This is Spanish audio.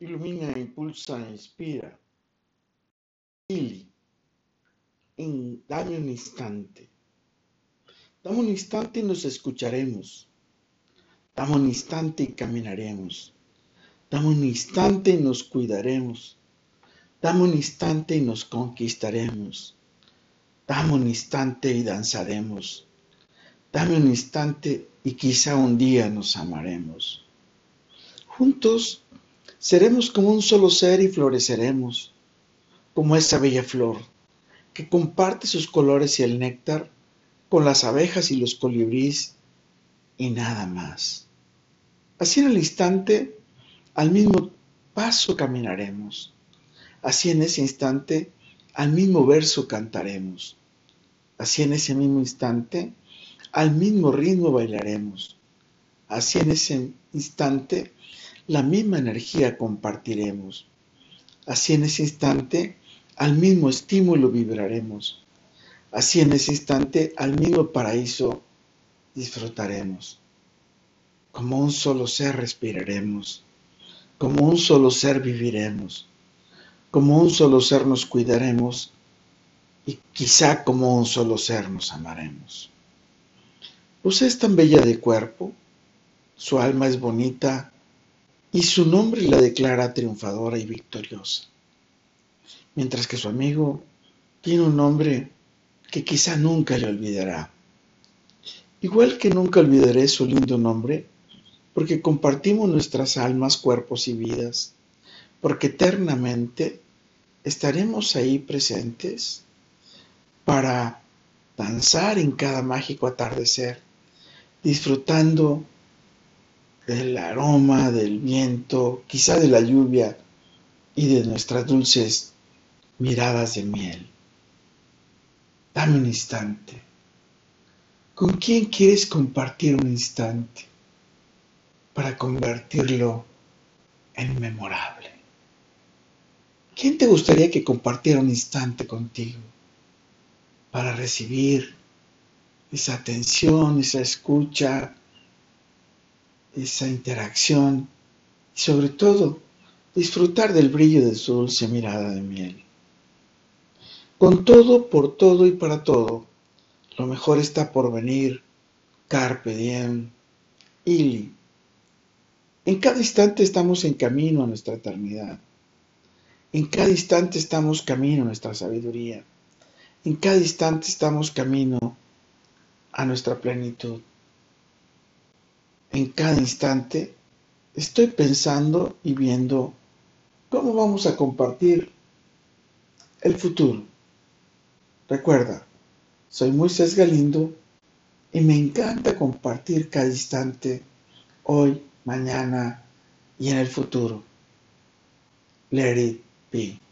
ilumina, impulsa, inspira. Ili, dame un instante. Dame un instante y nos escucharemos. Dame un instante y caminaremos. Dame un instante y nos cuidaremos. Dame un instante y nos conquistaremos. Dame un instante y danzaremos. Dame un instante y quizá un día nos amaremos. Juntos seremos como un solo ser y floreceremos, como esa bella flor que comparte sus colores y el néctar con las abejas y los colibríes y nada más. Así en el instante, al mismo paso caminaremos. Así en ese instante, al mismo verso cantaremos. Así en ese mismo instante, al mismo ritmo bailaremos. Así en ese instante, la misma energía compartiremos. Así en ese instante, al mismo estímulo vibraremos. Así en ese instante, al mismo paraíso disfrutaremos. Como un solo ser respiraremos. Como un solo ser viviremos. Como un solo ser nos cuidaremos. Y quizá como un solo ser nos amaremos. Usted es tan bella de cuerpo, su alma es bonita y su nombre la declara triunfadora y victoriosa, mientras que su amigo tiene un nombre que quizá nunca le olvidará. Igual que nunca olvidaré su lindo nombre, porque compartimos nuestras almas, cuerpos y vidas, porque eternamente estaremos ahí presentes para danzar en cada mágico atardecer, disfrutando del aroma, del viento, quizá de la lluvia y de nuestras dulces miradas de miel. Dame un instante. ¿Con quién quieres compartir un instante para convertirlo en memorable? ¿Quién te gustaría que compartiera un instante contigo para recibir esa atención, esa escucha, esa interacción y sobre todo disfrutar del brillo de su dulce mirada de miel. Con todo, por todo y para todo, lo mejor está por venir. Carpe diem. Ili. En cada instante estamos en camino a nuestra eternidad. En cada instante estamos camino a nuestra sabiduría. En cada instante estamos camino a nuestra plenitud en cada instante estoy pensando y viendo cómo vamos a compartir el futuro. Recuerda, soy Moisés Galindo y me encanta compartir cada instante, hoy, mañana y en el futuro. Let it.